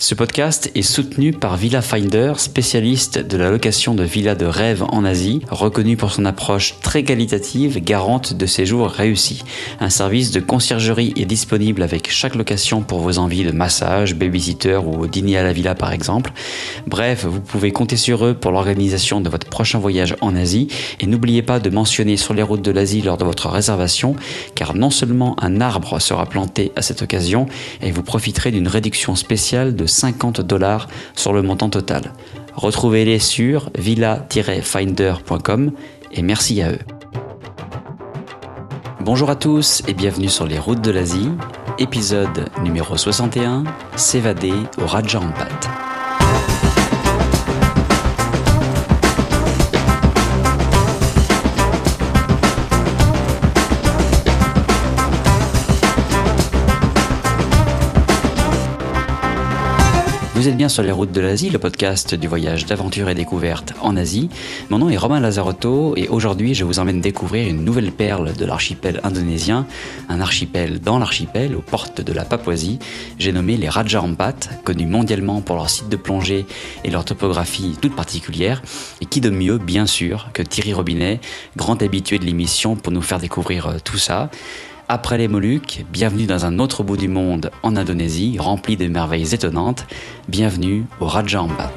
Ce podcast est soutenu par Villa Finder, spécialiste de la location de villas de rêve en Asie, reconnu pour son approche très qualitative, garante de séjours réussis. Un service de conciergerie est disponible avec chaque location pour vos envies de massage, babysitter ou dîner à la villa par exemple. Bref, vous pouvez compter sur eux pour l'organisation de votre prochain voyage en Asie et n'oubliez pas de mentionner sur les routes de l'Asie lors de votre réservation car non seulement un arbre sera planté à cette occasion et vous profiterez d'une réduction spéciale de 50 dollars sur le montant total. Retrouvez-les sur villa-finder.com et merci à eux. Bonjour à tous et bienvenue sur les routes de l'Asie, épisode numéro 61, s'évader au Raja Ampat. Vous êtes bien sur les routes de l'Asie, le podcast du voyage d'aventure et découverte en Asie. Mon nom est Romain Lazarotto et aujourd'hui je vous emmène découvrir une nouvelle perle de l'archipel indonésien, un archipel dans l'archipel aux portes de la Papouasie. J'ai nommé les Raja Ampat, connus mondialement pour leur site de plongée et leur topographie toute particulière. Et qui de mieux, bien sûr, que Thierry Robinet, grand habitué de l'émission pour nous faire découvrir euh, tout ça. Après les Moluques, bienvenue dans un autre bout du monde en Indonésie, rempli de merveilles étonnantes. Bienvenue au Raja Ampat.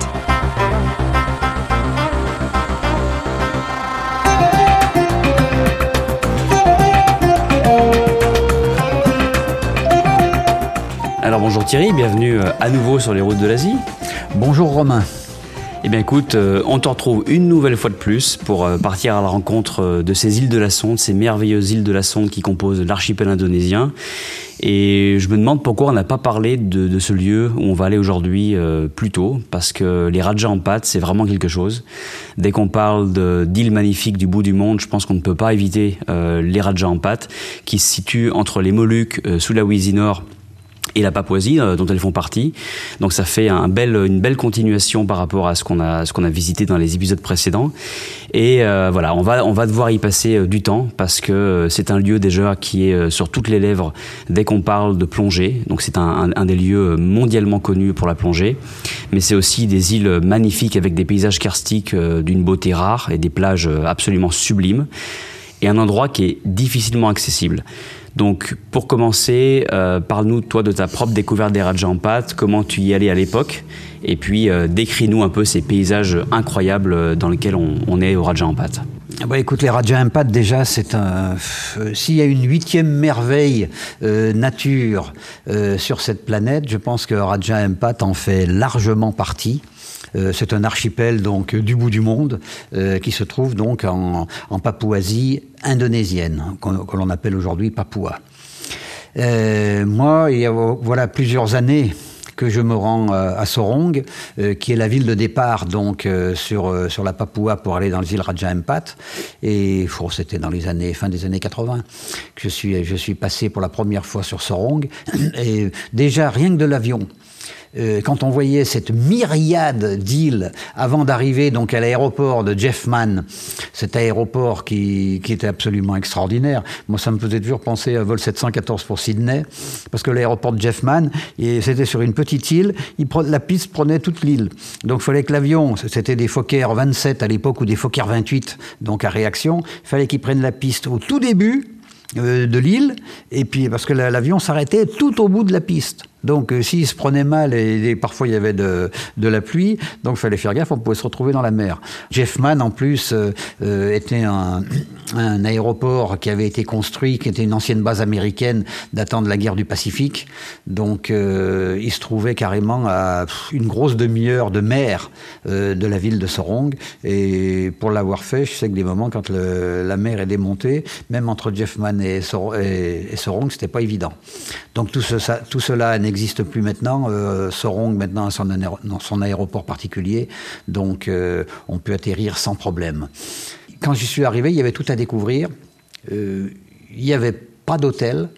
Alors bonjour Thierry, bienvenue euh, à nouveau sur les routes de l'Asie. Bonjour Romain. Eh bien écoute, euh, on te retrouve une nouvelle fois de plus pour euh, partir à la rencontre de ces îles de la Sonde, ces merveilleuses îles de la Sonde qui composent l'archipel indonésien. Et je me demande pourquoi on n'a pas parlé de, de, ce lieu où on va aller aujourd'hui euh, plus tôt, parce que les Raja Ampat, c'est vraiment quelque chose. Dès qu'on parle d'îles magnifiques du bout du monde, je pense qu'on ne peut pas éviter euh, les Raja Ampat, qui se situent entre les Moluques, euh, Sulawesi Nord, et la Papouasie euh, dont elles font partie. Donc ça fait un bel, une belle continuation par rapport à ce qu'on a, ce qu'on a visité dans les épisodes précédents. Et euh, voilà, on va, on va devoir y passer euh, du temps parce que euh, c'est un lieu déjà qui est sur toutes les lèvres dès qu'on parle de plongée. Donc c'est un, un, un, des lieux mondialement connus pour la plongée. Mais c'est aussi des îles magnifiques avec des paysages karstiques d'une beauté rare et des plages absolument sublimes. Et un endroit qui est difficilement accessible. Donc, pour commencer, euh, parle-nous, toi, de ta propre découverte des Raja Ampat, comment tu y allais à l'époque, et puis euh, décris-nous un peu ces paysages incroyables dans lesquels on, est au Raja Ampat. Bah écoute, les Raja déjà, c'est un. Euh, S'il y a une huitième merveille euh, nature euh, sur cette planète, je pense que Raja en fait largement partie. Euh, c'est un archipel donc du bout du monde euh, qui se trouve donc en, Papouasie indonésienne, que, l'on appelle aujourd'hui Papua. Euh, moi, il y a voilà plusieurs années que je me rends à Sorong, qui est la ville de départ donc sur sur la Papua pour aller dans les îles Raja Ampat. Et oh, c'était dans les années fin des années 80 que je suis je suis passé pour la première fois sur Sorong. Et déjà rien que de l'avion euh, quand on voyait cette myriade d'îles avant d'arriver donc à l'aéroport de Jeffman, cet aéroport qui, qui, était absolument extraordinaire. Moi, ça me faisait toujours penser à vol 714 pour Sydney, parce que l'aéroport de Jeffman, c'était sur une petite île, il, la piste prenait toute l'île. Donc, il fallait que l'avion, c'était des Fokker 27 à l'époque ou des Fokker 28, donc à réaction, il fallait qu'il prenne la piste au tout début euh, de l'île, et puis parce que l'avion s'arrêtait tout au bout de la piste. Donc, euh, s'il se prenait mal et, parfois il y avait de, la pluie, donc il fallait faire gaffe, on pouvait se retrouver dans la mer. Jeffman, en plus, euh, euh, était un, aéroport qui avait été construit, qui était une ancienne base américaine datant de la guerre du Pacifique. Donc, il se trouvait carrément à une grosse demi-heure de mer de la ville de Sorong. Et pour l'avoir fait, je sais que des moments, quand la mer est démontée, même entre Jeffman et, Sor et, et Sorong, c'était pas évident. Donc, tout, tout cela n'existe plus maintenant. Euh, Sorong maintenant a son, aéroport particulier, donc euh, on peut atterrir sans problème. Quand j'y suis arrivé, il y avait tout à découvrir. Euh, il n'y avait pas d'hôtel,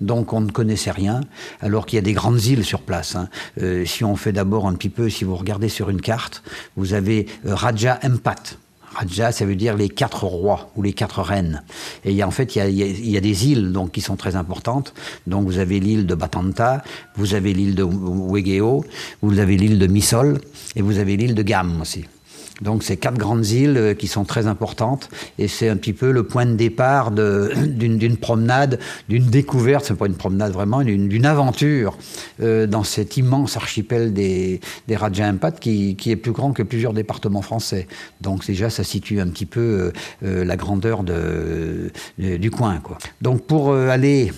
donc on ne connaissait rien, alors qu'il y a des grandes îles sur place. Hein. Si on fait d'abord un petit peu, si vous regardez sur une carte, vous avez Raja Empat. Raja, ça veut dire les quatre rois ou les quatre reines. Et en fait, il y a, des îles donc qui sont très importantes. Donc vous avez l'île de Batanta, vous avez l'île de Wegeo, vous avez l'île de Misol et vous avez l'île de Gam aussi. Donc c'est quatre grandes îles euh, qui sont très importantes et c'est un petit peu le point de départ d'une promenade, d'une découverte, c'est pas une promenade vraiment, d'une aventure euh, dans cet immense archipel des, des Raja Ampat qui, qui, est plus grand que plusieurs départements français. Donc déjà ça situe un petit peu euh, la grandeur de, du coin. Donc pour aller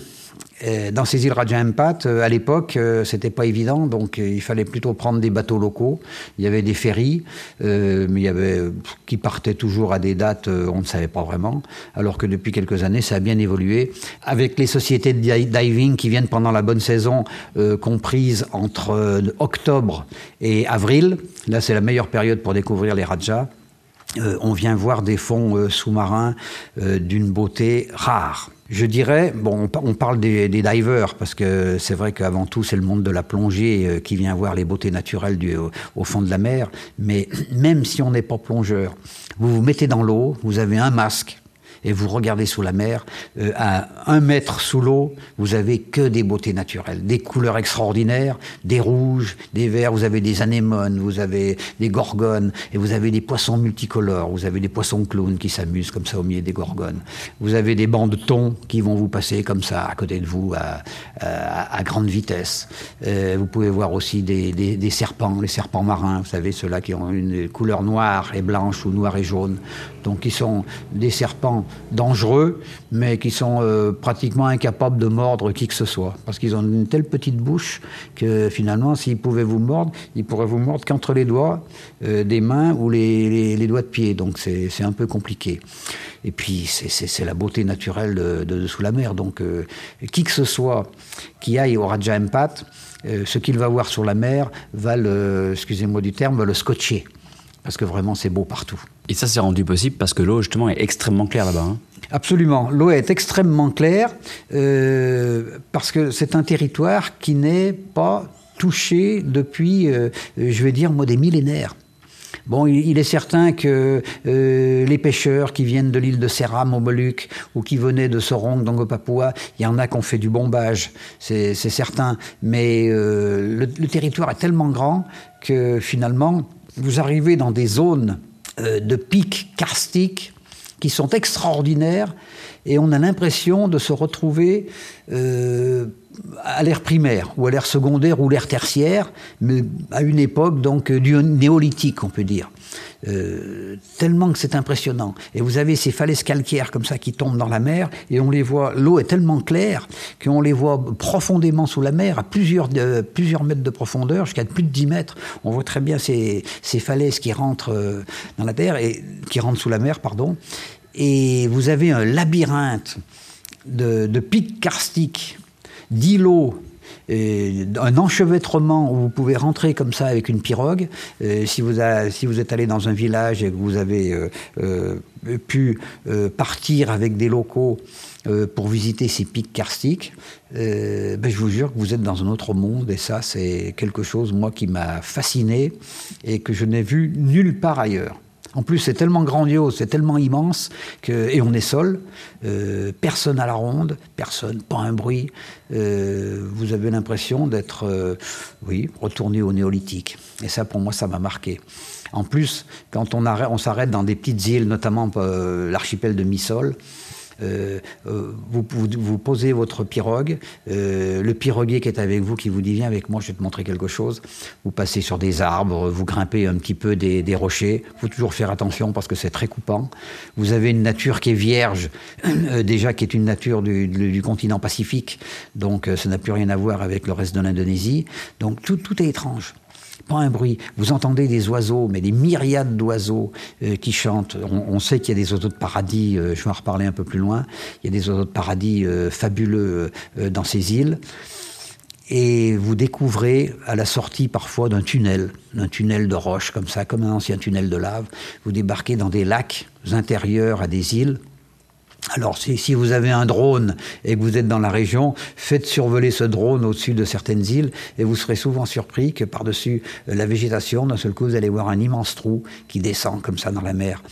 euh, dans ces îles Raja euh, à l'époque, euh, c'était pas évident, donc il fallait plutôt prendre des bateaux locaux. Il y avait des ferries, mais il y avait qui partaient toujours à des dates, on ne savait pas vraiment. Alors que depuis quelques années, ça a bien évolué. Avec les sociétés de diving qui viennent pendant la bonne saison, comprises entre octobre et avril. Là, c'est la meilleure période pour découvrir les Rajas. Euh, on vient voir des fonds euh, sous-marins euh, d'une beauté rare. Je dirais, bon, on, parle des, divers parce que c'est vrai qu'avant tout c'est le monde de la plongée qui vient voir les beautés naturelles du, au, fond de la mer. Mais même si on n'est pas plongeur, vous vous mettez dans l'eau, vous avez un masque, et vous regardez sous la mer, euh, à un mètre sous l'eau, vous avez que des beautés naturelles, des couleurs extraordinaires, des rouges, des verts, vous avez des anémones, vous avez des gorgones, et vous avez des poissons multicolores, vous avez des poissons clowns qui s'amusent comme ça au milieu des gorgones. Vous avez des bancs de thon qui vont vous passer comme ça à côté de vous à, à, à grande vitesse. Euh, vous pouvez voir aussi des, des, des serpents, les serpents marins, vous savez, ceux-là qui ont une couleur noire et blanche ou noire et jaune. Donc qui sont des serpents dangereux, mais qui sont euh, pratiquement incapables de mordre qui que ce soit. Parce qu'ils ont une telle petite bouche que finalement, s'ils pouvaient vous mordre, ils pourraient vous mordre qu'entre les doigts euh, des mains ou les, les, doigts de pied. Donc c'est un peu compliqué. Et puis c'est la beauté naturelle de, sous la mer. Donc euh, qui que ce soit qui aille au Raja Empat, ce qu'il va voir sur la mer va le, excusez-moi du terme, va le scotcher parce que vraiment c'est beau partout. Et ça s'est rendu possible parce que l'eau justement est extrêmement claire là-bas. Hein Absolument, l'eau est extrêmement claire euh, parce que c'est un territoire qui n'est pas touché depuis, euh, je vais dire, moi, des millénaires. Bon, il est certain que euh, les pêcheurs qui viennent de l'île de Seram aux Moluques ou qui venaient de Sorong, dans le Papua, il y en a qui ont fait du bombage, c'est certain. Mais le, territoire est tellement grand que finalement, vous arrivez dans des zones de pics karstiques qui sont extraordinaires et on a l'impression de se retrouver euh, à l'ère primaire ou à l'ère secondaire ou l'ère tertiaire, mais à une époque donc du néolithique, on peut dire. Euh, tellement que c'est impressionnant. Et vous avez ces falaises calcaires comme ça qui tombent dans la mer et on les voit. L'eau est tellement claire qu'on les voit profondément sous la mer, à plusieurs, de, plusieurs mètres de profondeur, jusqu'à plus de 10 mètres. On voit très bien ces, ces falaises qui rentrent euh, dans la terre et qui rentrent sous la mer, pardon. Et vous avez un labyrinthe de pics karstiques d'îlots et un enchevêtrement où vous pouvez rentrer comme ça avec une pirogue. Euh, si, vous êtes allé dans un village et que vous avez euh, euh, pu partir avec des locaux pour visiter ces pics karstiques, ben je vous jure que vous êtes dans un autre monde et ça c'est quelque chose moi qui m'a fasciné et que je n'ai vu nulle part ailleurs. En plus, c'est tellement grandiose, c'est tellement immense, que, et on est seul, euh, personne à la ronde, personne, pas un bruit. Euh, vous avez l'impression d'être, euh, oui, retourné au néolithique. Et ça, pour moi, ça m'a marqué. En plus, quand on, on s'arrête dans des petites îles, notamment euh, l'archipel de Missol, euh, vous, vous, vous, posez votre pirogue, euh, le piroguier qui est avec vous, qui vous dit viens avec moi, je vais te montrer quelque chose. Vous passez sur des arbres, vous grimpez un petit peu des, des rochers. Il faut toujours faire attention parce que c'est très coupant. Vous avez une nature qui est vierge, euh, déjà qui est une nature du, du, continent Pacifique, donc euh, ça n'a plus rien à voir avec le reste de l'Indonésie. Donc tout, tout est étrange pas un bruit. Vous entendez des oiseaux, mais des myriades d'oiseaux euh, qui chantent. On, sait qu'il y a des oiseaux de paradis, euh, je vais en reparler un peu plus loin, il y a des oiseaux de paradis euh, fabuleux dans ces îles. Et vous découvrez à la sortie parfois d'un tunnel, d'un tunnel de roche comme ça, comme un ancien tunnel de lave, vous débarquez dans des lacs intérieurs à des îles Alors, si, si, vous avez un drone et que vous êtes dans la région, faites survoler ce drone au-dessus de certaines îles et vous serez souvent surpris que par-dessus euh, la végétation, d'un seul coup, vous allez voir un immense trou qui descend comme ça dans la mer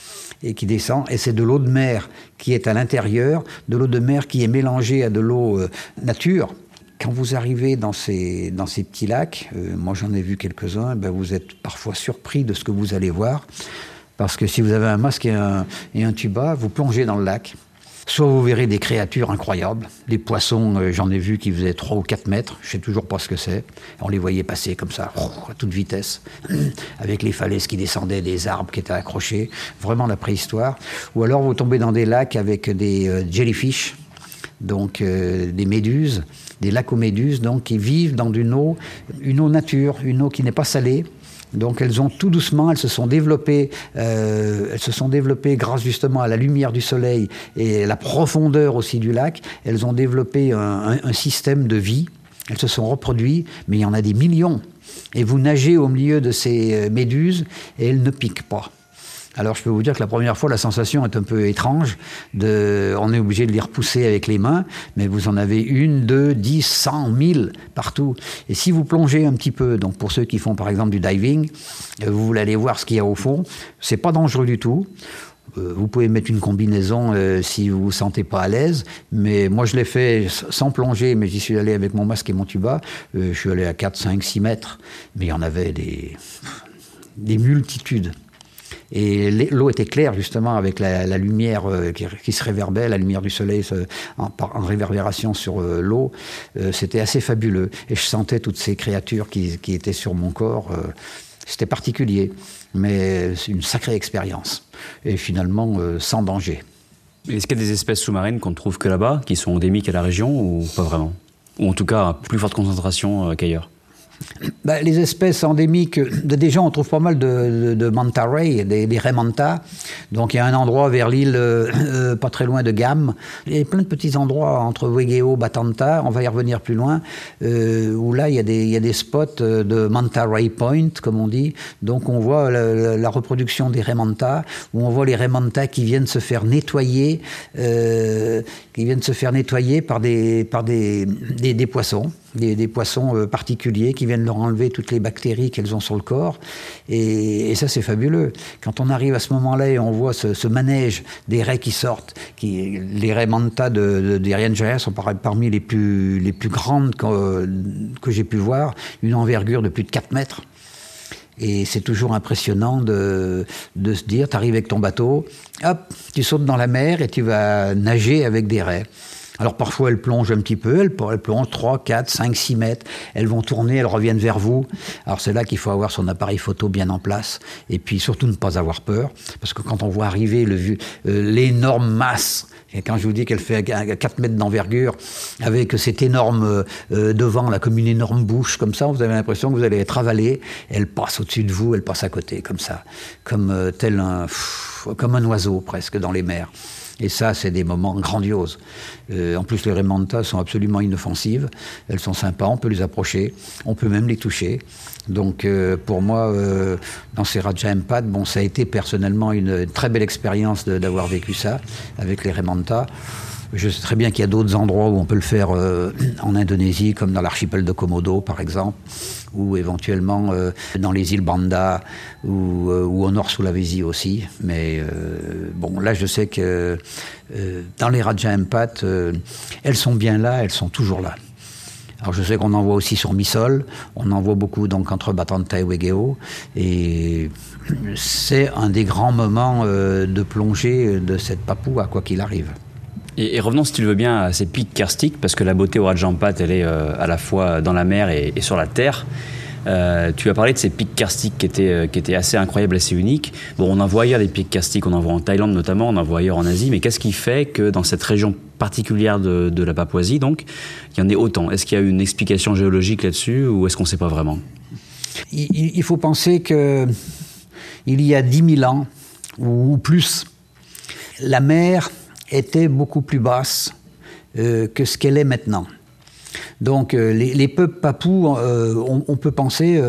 et qui descend. Et c'est de l'eau de mer qui est à l'intérieur, de l'eau de mer qui est mélangée à de l'eau euh, nature. Quand vous arrivez dans ces, dans ces petits lacs, euh, moi j'en ai vu quelques-uns, ben vous êtes parfois surpris de ce que vous allez voir. Parce que si vous avez un masque et un, et un tuba, vous plongez dans le lac. Soit vous verrez des créatures incroyables, des poissons, euh, j'en ai vu qui faisaient 3 ou 4 mètres, je sais toujours pas ce que c'est. On les voyait passer comme ça, à toute vitesse, avec les falaises qui descendaient, des arbres qui étaient accrochés, vraiment la préhistoire. Ou alors vous tombez dans des lacs avec des euh, jellyfish, donc euh, des méduses, des lacs aux méduses, donc qui vivent dans une eau, une eau nature, une eau qui n'est pas salée, donc elles ont tout doucement, elles se sont développées, euh, elles se sont développées grâce justement à la lumière du soleil et la profondeur aussi du lac. Elles ont développé un, un, un système de vie. Elles se sont reproduites, mais il y en a des millions. Et vous nagez au milieu de ces euh, méduses et elles ne piquent pas. Alors je peux vous dire que la première fois, la sensation est un peu étrange. On est obligé de les repousser avec les mains, mais vous en avez une, deux, dix, cent, mille partout. Et si vous plongez un petit peu, donc pour ceux qui font par exemple du diving, euh, vous voulez aller voir ce qu'il y a au fond. C'est pas dangereux du tout. Euh, vous pouvez mettre une combinaison euh, si vous vous sentez pas à l'aise, mais moi je l'ai fait sans plonger, mais j'y suis allé avec mon masque et mon tuba. Je suis allé à 4, 5, 6 mètres, mais il y en avait des, des multitudes. Et l'eau était claire justement avec la, lumière euh, qui, se réverbait, la lumière du soleil en, réverbération sur euh, l'eau. Euh, C'était assez fabuleux. Et je sentais toutes ces créatures qui, qui étaient sur mon corps. C'était particulier, mais c'est une sacrée expérience. Et finalement, sans danger. Est-ce qu'il y a des espèces sous-marines qu'on ne trouve que là-bas, qui sont endémiques à la région, ou pas vraiment? Ou en tout cas, à plus forte concentration qu'ailleurs? Bah, les espèces endémiques, déjà on trouve pas mal de, de, manta ray, des, des raies. Donc il y a un endroit vers l'île, euh, pas très loin de Gam. Il y a plein de petits endroits entre Wegeo, Batanta, on va y revenir plus loin, euh, où là il y, a des, spots de manta ray point, comme on dit. Donc on voit la, reproduction des raies manta, où on voit les raies qui viennent se faire nettoyer, euh, qui viennent se faire nettoyer par des poissons. Des, poissons euh, particuliers qui viennent leur enlever toutes les bactéries qu'elles ont sur le corps. Et, ça, c'est fabuleux. Quand on arrive à ce moment-là et on voit ce, manège des raies qui sortent, qui, les raies manta de, de, des sont par, parmi les plus, les plus grandes que, que j'ai pu voir, une envergure de plus de 4 mètres. Et c'est toujours impressionnant de, de se dire, tu arrives avec ton bateau, hop, tu sautes dans la mer et tu vas nager avec des raies. Alors parfois elles plongent un petit peu, elles, elles plongent 3, 4, 5, 6 mètres, elles vont tourner, elles reviennent vers vous. Alors c'est là qu'il faut avoir son appareil photo bien en place et puis surtout ne pas avoir peur parce que quand on voit arriver l'énorme euh, masse et quand je vous dis qu'elle fait 4 mètres d'envergure, avec cet énorme euh, devant, là, comme une énorme bouche, comme ça, vous avez l'impression que vous allez être avalé. Elle passe au-dessus de vous, elle passe à côté, comme ça, comme euh, tel un, comme un oiseau presque dans les mers. Et ça, c'est des moments grandioses. Euh, en plus, les remontas sont absolument inoffensives. Elles sont sympas, on peut les approcher, on peut même les toucher. Donc, euh, pour moi, euh, dans ces Raja bon, ça a été personnellement une, une très belle expérience d'avoir vécu ça avec les remontas. Je sais très bien qu'il y a d'autres endroits où on peut le faire euh, en Indonésie, comme dans l'archipel de Komodo, par exemple, ou éventuellement euh, dans les îles Banda, ou, euh, ou au nord Sulawesi aussi. Mais euh, bon, là, je sais que euh, dans les Raja Empat, elles sont bien là, elles sont toujours là. Alors je sais qu'on en voit aussi sur Missol, on en voit beaucoup donc entre Batanta et Wegeo, et c'est un des grands moments de plongée de cette papou à quoi qu'il arrive. Et, revenons, si tu le veux bien, à ces pics karstiques, parce que la beauté au Rajampat, elle est euh, à la fois dans la mer et, sur la terre. Euh, tu as parlé de ces pics karstiques qui étaient, euh, qui étaient assez incroyables, assez uniques. Bon, on en voit ailleurs des pics karstiques, on en voit en Thaïlande notamment, on en voit ailleurs en Asie, mais qu'est-ce qui fait que dans cette région particulière de, de la Papouasie, donc, il y en ait autant? Est-ce qu'il y a une explication géologique là-dessus ou est-ce qu'on ne sait pas vraiment? Il, il, faut penser que il y a 10 000 ans ou plus, la mer était beaucoup plus basse euh, que ce qu'elle est maintenant. Donc euh, les, peuples papous, euh, on, peut penser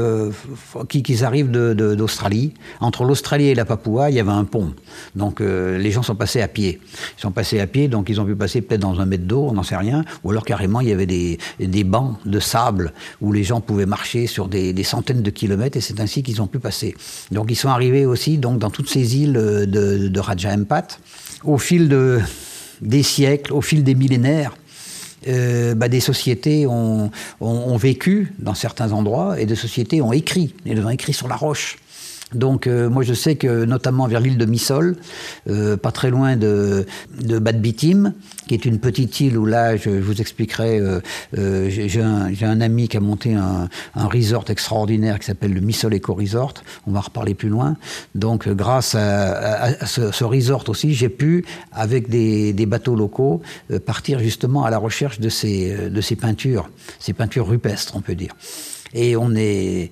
qu'ils arrivent d'Australie. Entre l'Australie et la Papouasie, il y avait un pont. Donc les gens sont passés à pied. Ils sont passés à pied, donc ils ont pu passer peut-être dans un mètre d'eau, on n'en sait rien. Ou alors carrément, il y avait des, bancs de sable où les gens pouvaient marcher sur des, centaines de kilomètres et c'est ainsi qu'ils ont pu passer. Donc ils sont arrivés aussi donc, dans toutes ces îles de, de Raja Empat. Au fil des siècles, au fil des millénaires, euh, bah, des sociétés ont, vécu dans certains endroits et des sociétés ont écrit. Elles ont écrit sur la roche. Donc euh, moi je sais que notamment vers l'île de Missol, euh, pas très loin de, de Bad Bitim, qui est une petite île où là je, vous expliquerai, j'ai un, ami qui a monté un, resort extraordinaire qui s'appelle le Missol Eco Resort, on va en reparler plus loin. Donc grâce à, ce, resort aussi, j'ai pu, avec des, des bateaux locaux, partir justement à la recherche de ces, de ces peintures, ces peintures rupestres on peut dire. Et on est,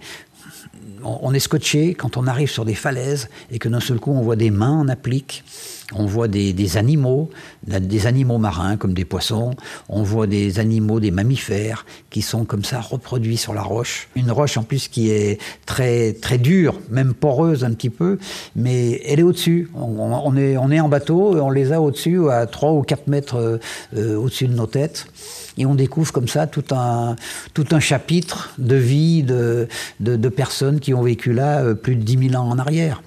on est scotché quand on arrive sur des falaises et que d'un seul coup on voit des mains en applique, on voit des, animaux, des animaux marins comme des poissons, on voit des animaux, des mammifères qui sont comme ça reproduits sur la roche. Une roche en plus qui est très très dure, même poreuse un petit peu, mais elle est au-dessus. On, est, on est en bateau, on les a au-dessus, à 3 ou 4 mètres euh, euh, au-dessus de nos têtes et on découvre comme ça tout un, tout un chapitre de vie de, de, personnes qui ont vécu là euh, plus de 10 000 ans en arrière.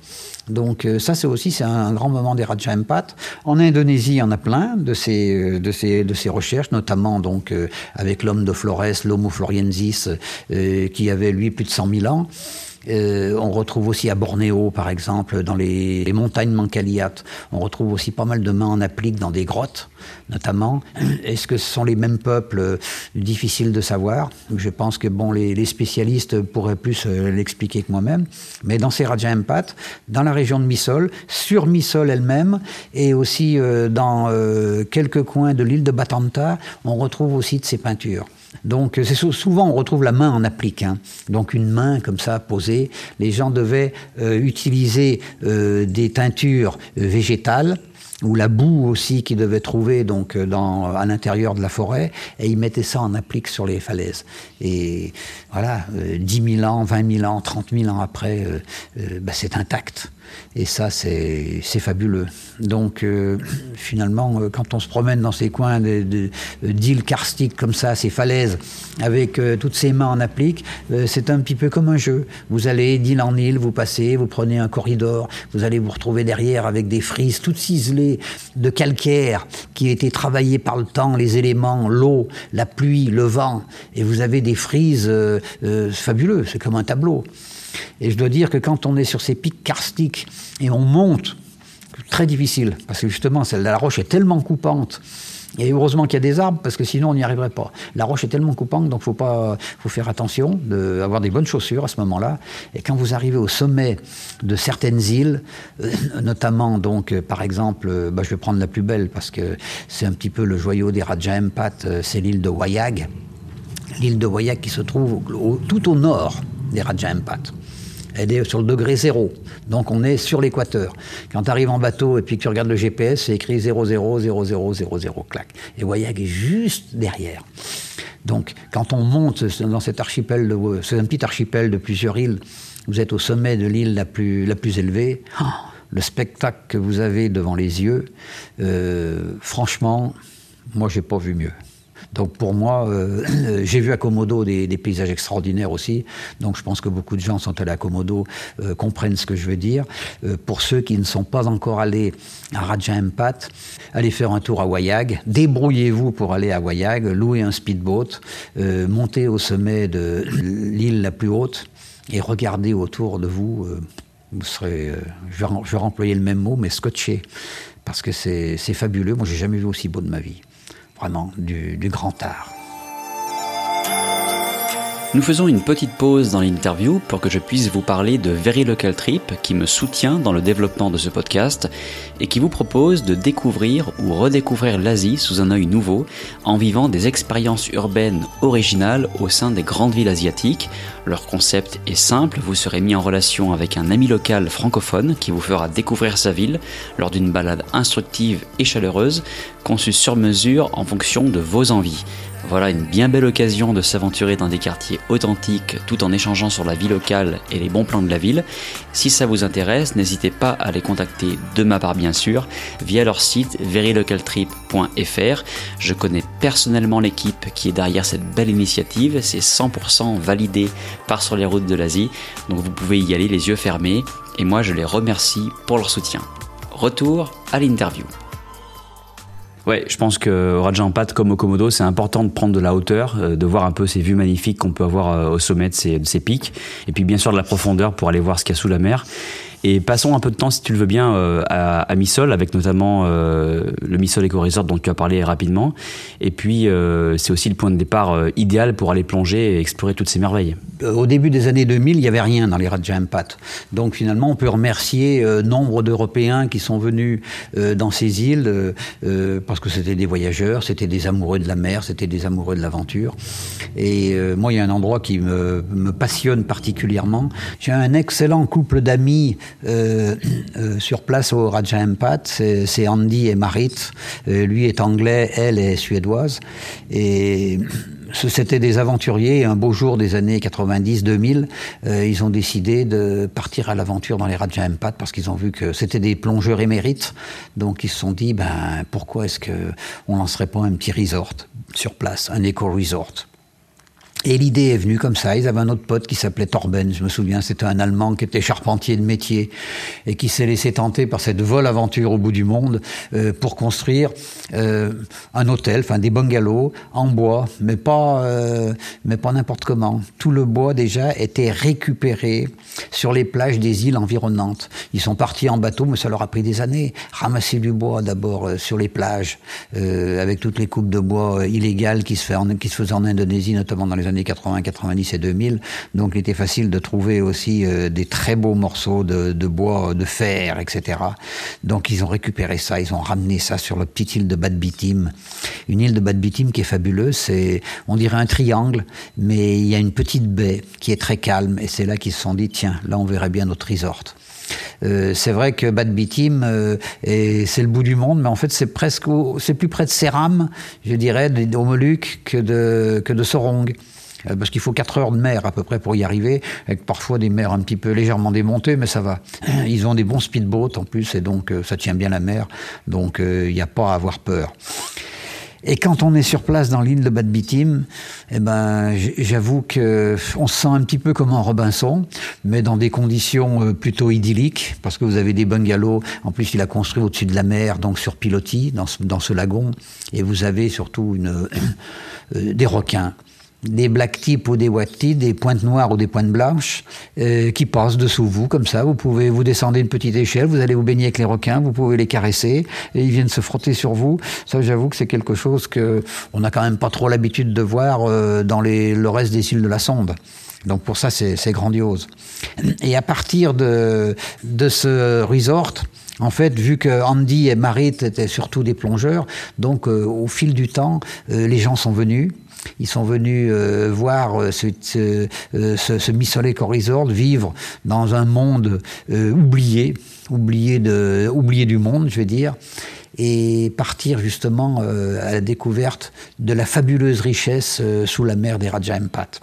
Donc euh, ça, c'est aussi c'est un, grand moment des Raja Empat. En Indonésie, il y en a plein de ces, euh, de ces, de ces recherches, notamment donc avec l'homme de Flores, l'Homo floriensis, qui avait lui plus de 100 000 ans. Euh, on retrouve aussi à Bornéo, par exemple, dans les, montagnes Mankaliat, on retrouve aussi pas mal de mains en applique dans des grottes, notamment. Est-ce que ce sont les mêmes peuples euh, Difficile de savoir? Je pense que bon, les, spécialistes pourraient plus euh, l'expliquer que moi-même. Mais dans ces Raja Empat, dans la région de Missol, sur Missol elle-même, et aussi dans quelques coins de l'île de Batanta, on retrouve aussi de ces peintures. Donc c'est souvent on retrouve la main en applique, hein. donc une main comme ça posée. Les gens devaient euh, utiliser euh, des teintures euh, végétales ou la boue aussi qu'ils devaient trouver donc dans, à l'intérieur de la forêt, et ils mettaient ça en applique sur les falaises. Et voilà, 10 000 ans, 20 000 ans, 30 000 ans après, bah, c'est intact. Et ça, c'est fabuleux. Donc, euh, finalement, euh, quand on se promène dans ces coins d'îles karstiques comme ça, ces falaises, avec euh, toutes ces mains en applique, c'est un petit peu comme un jeu. Vous allez d'île en île, vous passez, vous prenez un corridor, vous allez vous retrouver derrière avec des frises toutes ciselées de calcaire qui a été par le temps, les éléments, l'eau, la pluie, le vent, et vous avez des frises fabuleux. C'est comme un tableau. Et je dois dire que quand on est sur ces pics karstiques et on monte, très difficile, parce que justement, celle de la roche est tellement coupante. Et heureusement qu'il y a des arbres, parce que sinon on n'y arriverait pas. La roche est tellement coupante, donc faut pas, faut faire attention, d'avoir des bonnes chaussures à ce moment-là. Et quand vous arrivez au sommet de certaines îles, euh, notamment donc, euh, par exemple, euh, bah, je vais prendre la plus belle parce que c'est un petit peu le joyau des Raja Empat, c'est l'île de Wayag. L'île de Wayag qui se trouve tout au nord des Raja Empat elle est sur le degré zéro. Donc on est sur l'équateur. Quand tu arrives en bateau et puis que tu regardes le GPS, c'est écrit 000000, clac. Et Wayag est juste derrière. Donc quand on monte dans cet archipel, c'est un petit archipel de plusieurs îles, vous êtes au sommet de l'île la plus, la plus élevée, oh, le spectacle que vous avez devant les yeux, euh, franchement, moi j'ai pas vu mieux. Donc pour moi, euh, j'ai vu à Komodo des, paysages extraordinaires aussi. Donc je pense que beaucoup de gens sont allés à Komodo, euh, comprennent ce que je veux dire. Euh, pour ceux qui ne sont pas encore allés à Raja Empat, allez faire un tour à Wayag. Débrouillez-vous pour aller à Wayag, louez un speedboat, montez au sommet de l'île la plus haute et regardez autour de vous. vous serez, je vais, remployer le même mot, mais scotché, parce que c'est fabuleux. Moi, j'ai jamais vu aussi beau de ma vie vraiment du, grand art. Nous faisons une petite pause dans l'interview pour que je puisse vous parler de Very Local Trip qui me soutient dans le développement de ce podcast et qui vous propose de découvrir ou redécouvrir l'Asie sous un œil nouveau en vivant des expériences urbaines originales au sein des grandes villes asiatiques. Leur concept est simple, vous serez mis en relation avec un ami local francophone qui vous fera découvrir sa ville lors d'une balade instructive et chaleureuse conçue sur mesure en fonction de vos envies. Voilà une bien belle occasion de s'aventurer dans des quartiers authentiques tout en échangeant sur la vie locale et les bons plans de la ville. Si ça vous intéresse, n'hésitez pas à les contacter de ma part bien sûr via leur site verilocaltrip.fr. Je connais personnellement l'équipe qui est derrière cette belle initiative, c'est 100% validé par sur les routes de l'Asie, donc vous pouvez y aller les yeux fermés et moi je les remercie pour leur soutien. Retour à l'interview. Ouais, je pense que Raja Ampat, comme au Komodo, c'est important de prendre de la hauteur, euh, de voir un peu ces vues magnifiques qu'on peut avoir euh, au sommet de ces, de ces pics, et puis bien sûr de la profondeur pour aller voir ce qu'il y a sous la mer. Et passons un peu de temps, si tu le veux bien, euh, à, à Missol, avec notamment euh, le Missol Eco Resort dont tu as parlé rapidement. Et puis, euh, c'est aussi le point de départ idéal pour aller plonger et explorer toutes ces merveilles. Au début des années 2000, il n'y avait rien dans les Raja Ampat. Donc finalement, on peut remercier nombre d'Européens qui sont venus dans ces îles, parce que c'était des voyageurs, c'était des amoureux de la mer, c'était des amoureux de l'aventure. Et moi, il y a un endroit qui me, me passionne particulièrement. J'ai un excellent couple d'amis euh, euh, sur place au Raja Empat, c'est Andy et Marit. Euh, lui est anglais, elle est suédoise. Et c'était des aventuriers. Un beau jour des années 90-2000, ils ont décidé de partir à l'aventure dans les Raja Empat parce qu'ils ont vu que c'était des plongeurs émérites. Donc ils se sont dit, ben pourquoi est-ce que on lancerait pas un petit resort sur place, un éco-resort et l'idée est venue comme ça. Ils avaient un autre pote qui s'appelait Torben, je me souviens. C'était un Allemand qui était charpentier de métier et qui s'est laissé tenter par cette vol aventure au bout du monde euh, pour construire euh, un hôtel, enfin des bungalows en bois, mais pas, euh, mais pas n'importe comment. Tout le bois déjà était récupéré sur les plages des îles environnantes. Ils sont partis en bateau, mais ça leur a pris des années. Ramasser du bois d'abord euh, sur les plages, euh, avec toutes les coupes de bois illégales qui se, qui se faisaient en Indonésie, notamment dans les années 80, 90 et 2000. Donc il était facile de trouver aussi euh, des très beaux morceaux de, bois, de fer, etc. Donc ils ont récupéré ça, ils ont ramené ça sur la petite île de Bad Bitim. Une île de Bad Bitim qui est fabuleuse, c'est, on dirait un triangle, mais il y a une petite baie qui est très calme, et c'est là qu'ils se sont dit, tiens, là on verrait bien notre resort. Euh, c'est vrai que Bad Bitim, euh, c'est le bout du monde, mais en fait c'est presque, c'est plus près de Seram, je dirais, au Moluques que de que de Sorong euh, parce qu'il faut 4 heures de mer à peu près pour y arriver, avec parfois des mers un petit peu légèrement démontées, mais ça va. Ils ont des bons speedboats en plus, et donc euh, ça tient bien la mer, donc il n'y a pas à avoir peur. Et quand on est sur place dans l'île de Bad Bitim, eh ben, j'avoue que on se sent un petit peu comme un Robinson, mais dans des conditions euh, plutôt idylliques, parce que vous avez des bungalows. En plus, il a construit au-dessus de la mer, donc sur pilotis, dans ce, lagon, et vous avez surtout euh, des requins des black tips ou des white tips, des pointes noires ou des pointes blanches euh, qui passent dessous vous comme ça. Vous pouvez vous descendre une petite échelle, vous allez vous baigner avec les requins, vous pouvez les caresser et ils viennent se frotter sur vous. Ça, j'avoue que c'est quelque chose que on n'a quand même pas trop l'habitude de voir euh, dans les, le reste des îles de la Sonde. Donc pour ça, c'est grandiose. Et à partir de, de ce resort, en fait, vu que Andy et Marit étaient surtout des plongeurs, donc euh, au fil du temps, euh, les gens sont venus. Ils sont venus euh, voir euh, ce, ce, euh, ce, ce vivre dans un monde oublié, oublié, du monde, je vais dire, et partir justement à la découverte de la fabuleuse richesse sous la mer des Raja Empat.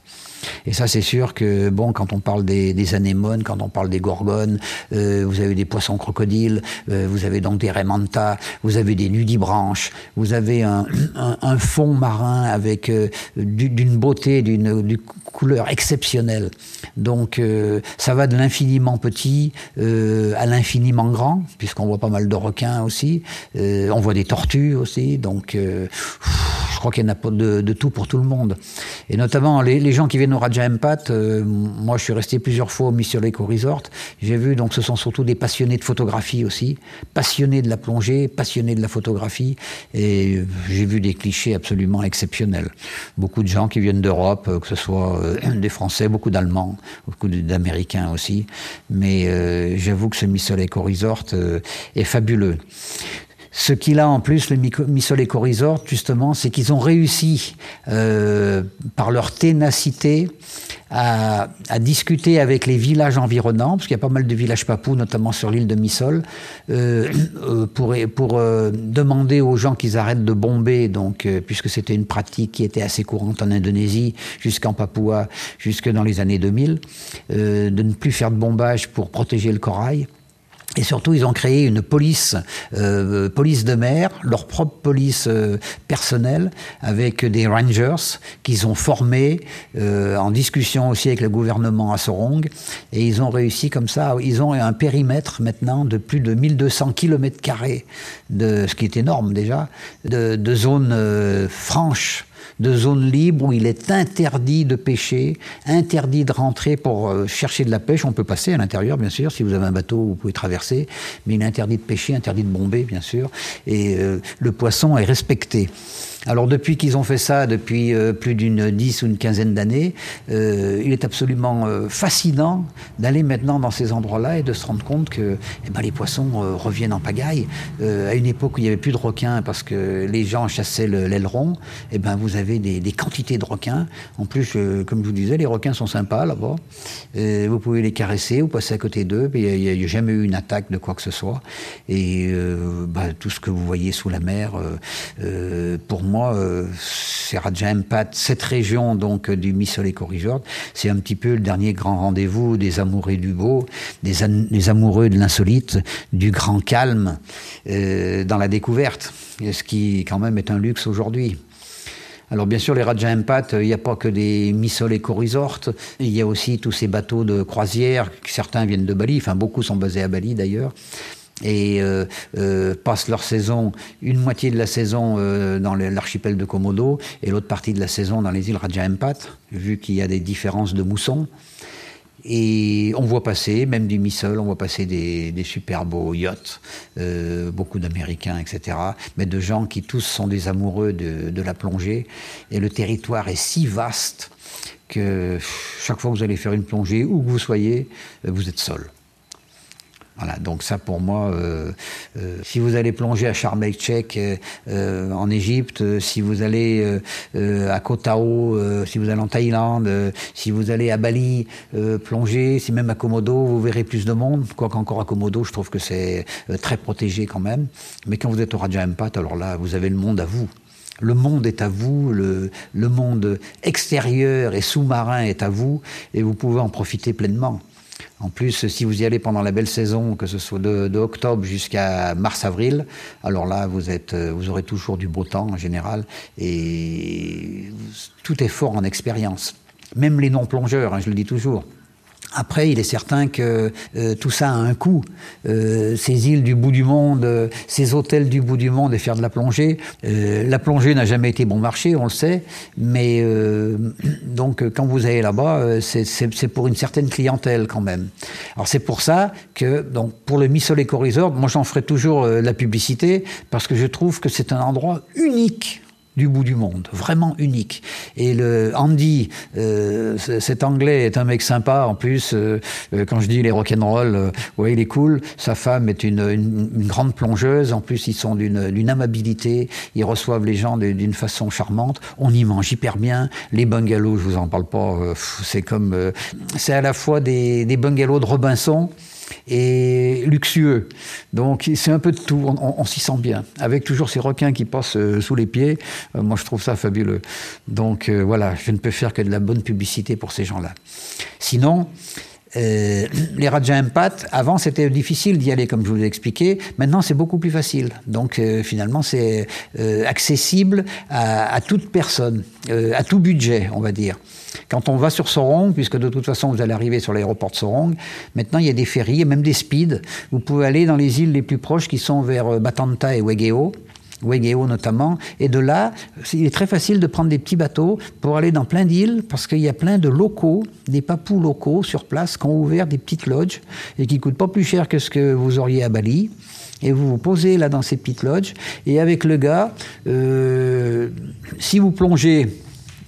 Et ça, c'est sûr que, bon, quand on parle des, des anémones, quand on parle des gorgones, euh, vous avez des poissons crocodiles, euh, vous avez donc des remantas, vous avez des nudibranches, vous avez un, un, un fond marin avec euh, d'une beauté, d'une couleur exceptionnelle. Donc, euh, ça va de l'infiniment petit euh, à l'infiniment grand, puisqu'on voit pas mal de requins aussi. Euh, on voit des tortues aussi. Donc, je crois qu'il y en a de, tout pour tout le monde. Et notamment les, gens qui viennent au Raja Empat, euh, moi je suis resté plusieurs fois au Mission Lake Resort, j'ai vu, donc ce sont surtout des passionnés de photographie aussi, passionnés de la plongée, passionnés de la photographie, et j'ai vu des clichés absolument exceptionnels. Beaucoup de gens qui viennent d'Europe, euh, que ce soit euh, des Français, beaucoup d'Allemands, beaucoup d'Américains aussi, mais euh, j'avoue que ce Mission Lake Resort euh, est fabuleux Ce qu'il a en plus, le Missol Eco Resort, justement, c'est qu'ils ont réussi, euh, par leur ténacité, à, discuter avec les villages environnants, parce qu'il y a pas mal de villages papous, notamment sur l'île de Missol, euh, euh, pour, demander aux gens qu'ils arrêtent de bomber, donc, puisque c'était une pratique qui était assez courante en Indonésie, jusqu'en Papouas, jusque dans les années 2000, de ne plus faire de bombage pour protéger le corail. Et surtout, ils ont créé une police, euh, police de mer, leur propre police euh, personnelle, avec des rangers qu'ils ont formés euh, en discussion aussi avec le gouvernement à Sorong. Et ils ont réussi comme ça. Ils ont un périmètre maintenant de plus de 1200 km de ce qui est énorme déjà, de, de zones euh, franches de zones libres où il est interdit de pêcher, interdit de rentrer pour euh, chercher de la pêche. On peut passer à l'intérieur, bien sûr, si vous avez un bateau, vous pouvez traverser, mais il est interdit de pêcher, interdit de bomber, bien sûr, et euh, le poisson est respecté. Alors depuis qu'ils ont fait ça, depuis euh, plus d'une dix ou une quinzaine d'années, euh, il est absolument euh, fascinant d'aller maintenant dans ces endroits-là et de se rendre compte que eh ben, les poissons reviennent en pagaille. à une époque où il n'y avait plus de requins parce que les gens chassaient l'aileron, eh ben, vous avez des, quantités de requins. En plus, comme je vous disais, les requins sont sympas là-bas. vous pouvez les caresser, vous passez à côté d'eux, il n'y a, jamais eu une attaque de quoi que ce soit. Et bah, tout ce que vous voyez sous la mer, pour moi, euh, c'est Raja Empat, cette région donc du Misole Resort, c'est un petit peu le dernier grand rendez-vous des amoureux du beau, des, amoureux de l'insolite, du grand calme euh, dans la découverte, ce qui quand même est un luxe aujourd'hui. Alors bien sûr, les Raja Empat, il n'y a pas que des Misol Eco Resort, il y a aussi tous ces bateaux de croisière, certains viennent de Bali, enfin beaucoup sont basés à Bali d'ailleurs, et euh, euh, passent leur saison, une moitié de la saison euh, dans l'archipel de Komodo et l'autre partie de la saison dans les îles Raja Empat, vu qu'il y a des différences de mousson. Et on voit passer, même du Missol, on voit passer des, des super beaux yachts, beaucoup d'Américains, etc. Mais de gens qui tous sont des amoureux de, de la plongée. Et le territoire est si vaste que chaque fois que vous allez faire une plongée, où que vous soyez, vous êtes seul. Voilà, donc ça pour moi, euh, euh, si vous allez plonger à Sharm el euh, en Égypte, si vous allez à Koh Tao, si vous allez en Thaïlande, si vous allez à Bali plonger, si même à Komodo, vous verrez plus de monde. Quoique encore à Komodo, je trouve que c'est très protégé quand même. Mais quand vous êtes au Raja Ampat, alors là, vous avez le monde à vous. Le monde est à vous, le, le monde extérieur et sous-marin est à vous, et vous pouvez en profiter pleinement. En plus, si vous y allez pendant la belle saison, que ce soit de, octobre jusqu'à mars-avril, alors là, vous, êtes, vous aurez toujours du beau temps en général et tout est fort en expérience. Même les non-plongeurs, hein, je le dis toujours. Après, il est certain que euh, tout ça a un coût. Euh, ces îles du bout du monde, euh, ces hôtels du bout du monde et faire de la plongée. la plongée n'a jamais été bon marché, on le sait. Mais donc, quand vous allez là-bas, c'est pour une certaine clientèle quand même. Alors c'est pour ça que, donc, pour le Missol Eco Resort, moi j'en ferai toujours la publicité parce que je trouve que c'est un endroit unique du bout du monde, vraiment unique. Et le Andy, euh, cet Anglais est un mec sympa en plus. Euh, euh, quand je dis les rock'n'roll, euh, ouais, il est cool. Sa femme est une, une, grande plongeuse. En plus, ils sont d'une amabilité. Ils reçoivent les gens d'une façon charmante. On y mange hyper bien. Les bungalows, je vous en parle pas. c'est comme, c'est à la fois des, des bungalows de Robinson et luxueux. Donc c'est un peu de tout, on, s'y sent bien. Avec toujours ces requins qui passent euh, sous les pieds, euh, moi je trouve ça fabuleux. Donc euh, voilà, je ne peux faire que de la bonne publicité pour ces gens-là. Sinon, les Raja Empat, avant c'était difficile d'y aller comme je vous l'ai expliqué, maintenant c'est beaucoup plus facile. Donc finalement c'est accessible à, toute personne, à tout budget on va dire. Quand on va sur Sorong, puisque de toute façon vous allez arriver sur l'aéroport de Sorong, maintenant il y a des ferries et même des speeds. Vous pouvez aller dans les îles les plus proches qui sont vers euh, Batanta et Wegeo. Wegeo notamment, et de là, il est très facile de prendre des petits bateaux pour aller dans plein d'îles, parce qu'il y a plein de locaux, des papous locaux sur place qui ont ouvert des petites lodges et qui coûtent pas plus cher que ce que vous auriez à Bali. Et vous vous posez là dans ces petites lodges, et avec le gars, euh, si vous plongez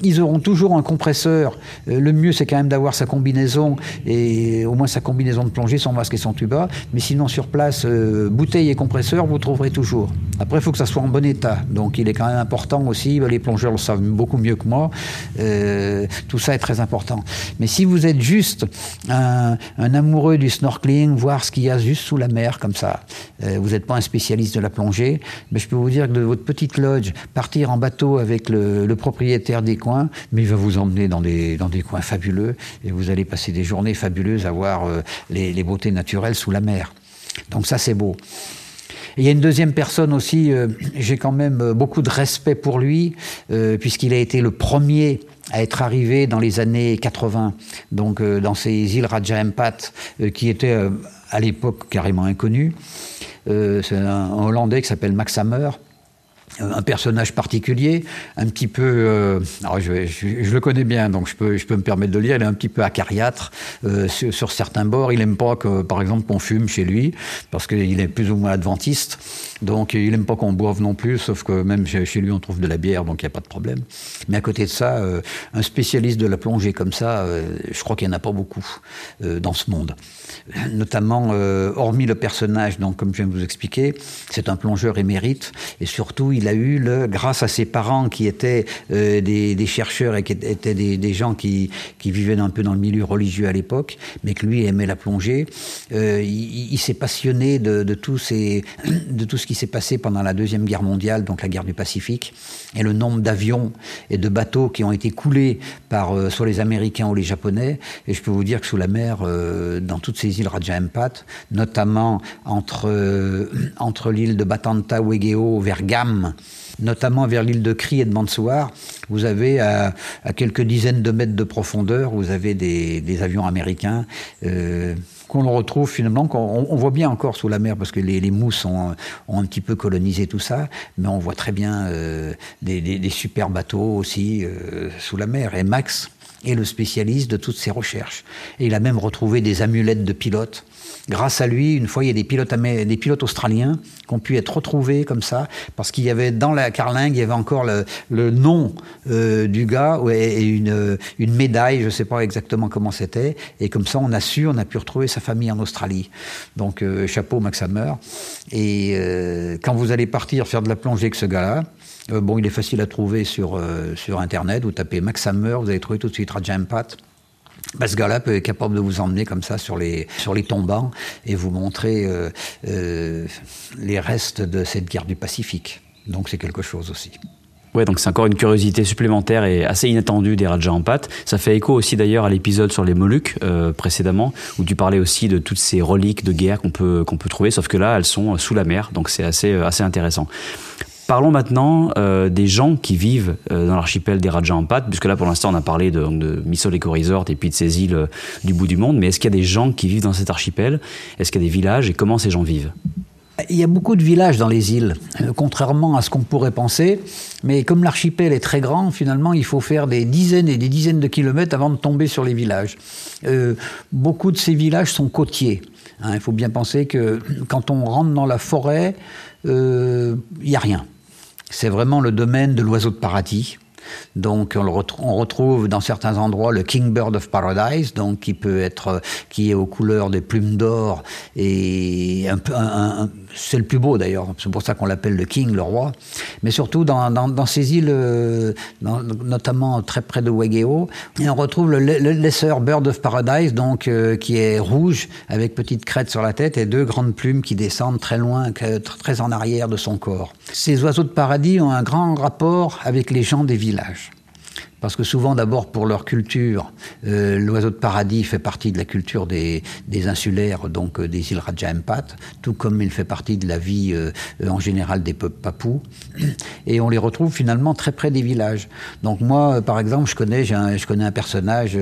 Ils auront toujours un compresseur. Euh, le mieux, c'est quand même d'avoir sa combinaison et au moins sa combinaison de plongée, son masque et son tuba. Mais sinon, sur place, euh, bouteille et compresseur, vous trouverez toujours. Après, il faut que ça soit en bon état. Donc, il est quand même important aussi. Les plongeurs le savent beaucoup mieux que moi. Euh, tout ça est très important. Mais si vous êtes juste un, amoureux du snorkeling, voir ce qu'il y a juste sous la mer comme ça, vous n'êtes pas un spécialiste de la plongée, mais je peux vous dire que de votre petite lodge, partir en bateau avec le, le propriétaire des coins, mais il va vous emmener dans des, dans des coins fabuleux et vous allez passer des journées fabuleuses à voir euh, les, beautés naturelles sous la mer. Donc ça, c'est beau. il y a une deuxième personne aussi, euh, j'ai quand même euh, beaucoup de respect pour lui, puisqu'il a été le premier à être arrivé dans les années 80, donc dans ces îles Raja Empat, qui étaient à l'époque carrément inconnues. c'est un, Hollandais qui s'appelle Max Hammer, un personnage particulier, un petit peu. Euh, alors je, le connais bien, donc je peux, je peux me permettre de le dire. Il est un petit peu acariâtre euh, sur, certains bords. Il aime pas que, par exemple, qu'on fume chez lui, parce qu'il est plus ou moins adventiste. Donc il aime pas qu'on boive non plus, sauf que même chez lui on trouve de la bière, donc il n'y a pas de problème. Mais à côté de ça, euh, un spécialiste de la plongée comme ça, je crois qu'il n'y en a pas beaucoup dans ce monde. Notamment, hormis le personnage, donc comme je viens de vous expliquer, c'est un plongeur émérite, et surtout a eu, le, grâce à ses parents qui étaient euh, des, chercheurs et qui étaient des, gens qui, vivaient un peu dans le milieu religieux à l'époque, mais que lui aimait la plongée, euh, il, s'est passionné de, tout de tout ce qui s'est passé pendant la Deuxième Guerre mondiale, donc la guerre du Pacifique, et le nombre d'avions et de bateaux qui ont été coulés par euh, soit les Américains ou les Japonais. Et je peux vous dire que sous la mer, dans toutes ces îles Raja Empat, notamment entre, entre l'île de Batanta, Wegeo, vers Notamment vers l'île de Cri et de Mansoir, vous avez à, quelques dizaines de mètres de profondeur, vous avez des, avions américains. Euh, qu'on retrouve finalement, qu'on on voit bien encore sous la mer parce que les, mousses ont, un petit peu colonisé tout ça, mais on voit très bien euh, des, super bateaux aussi euh, sous la mer. Et Max est le spécialiste de toutes ces recherches. Il a même retrouvé des amulettes de pilotes Grâce à lui, une fois, il y a des pilotes, australiens qui ont pu être retrouvés comme ça, parce qu'il y avait dans la carlingue, il y avait encore le, nom euh, du gars et une, une médaille, je ne sais pas exactement comment c'était, et comme ça, on a su, on a pu retrouver sa famille en Australie. Donc, euh, chapeau Max Hammer. Et euh, quand vous allez partir faire de la plongée avec ce gars-là, bon, il est facile à trouver sur, Internet, vous tapez Max Hammer, vous allez trouver tout de suite Raja Impact. Bah, ce gars-là être capable de vous emmener comme ça sur les, sur les tombants et vous montrer euh, euh, les restes de cette guerre du Pacifique. Donc c'est quelque chose aussi. Ouais, donc c'est encore une curiosité supplémentaire et assez inattendue des Rajas en pâte. Ça fait écho aussi d'ailleurs à l'épisode sur les Moluques euh, précédemment, où tu parlais aussi de toutes ces reliques de guerre qu'on peut, qu'on peut trouver, sauf que là, elles sont sous la mer, donc c'est assez, assez intéressant. Parlons maintenant euh, des gens qui vivent euh, dans l'archipel des Raja en pâte, puisque là pour l'instant on a parlé de, de Missol Eco Resort et puis de ces îles euh, du bout du monde, mais est-ce qu'il y a des gens qui vivent dans cet archipel? Est-ce qu'il y a des villages? Et comment ces gens vivent? Il y a beaucoup de villages dans les îles, contrairement à ce qu'on pourrait penser. Mais comme l'archipel est très grand, finalement, il faut faire des dizaines et des dizaines de kilomètres avant de tomber sur les villages. beaucoup de ces villages sont côtiers. Hein. il faut bien penser que quand on rentre dans la forêt, il n'y a rien. C'est vraiment le domaine de l'oiseau de paradis. Donc on, retrouve dans certains endroits le Kingbird of Paradise, donc qui peut être, qui est aux couleurs des plumes d'or et un, c'est le plus beau d'ailleurs, c'est pour ça qu'on l'appelle le King, le roi. Mais surtout dans, ces îles, euh, notamment très près de Wegeo, on retrouve le, Lesser Bird of Paradise, donc euh, qui est rouge avec petite crête sur la tête et deux grandes plumes qui descendent très loin, très en arrière de son corps. Ces oiseaux de paradis ont un grand rapport avec les gens des villages. Parce que souvent, d'abord, pour leur culture, euh, l'oiseau de paradis fait partie de la culture des, des insulaires, donc euh, des îles Raja Empat, tout comme il fait partie de la vie euh, en général des peuples papous. Et on les retrouve finalement très près des villages. Donc moi, par exemple, je connais, un, je connais un personnage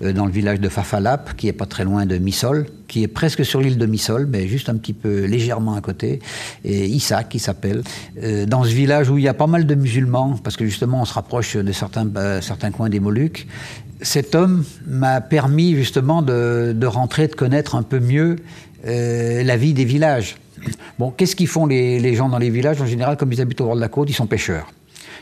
dans le village de Fafalap, qui est pas très loin de Missol, qui est presque sur l'île de Missol, mais juste un petit peu légèrement à côté, et Issa qui s'appelle, dans ce village où il y a pas mal de musulmans, parce que justement on se rapproche de certains certains coins des Moluques. Cet homme m'a permis justement de, rentrer, de connaître un peu mieux euh, la vie des villages. Bon, qu'est-ce qu'ils font les, gens dans les villages? En général, comme ils habitent au bord de la côte, ils sont pêcheurs.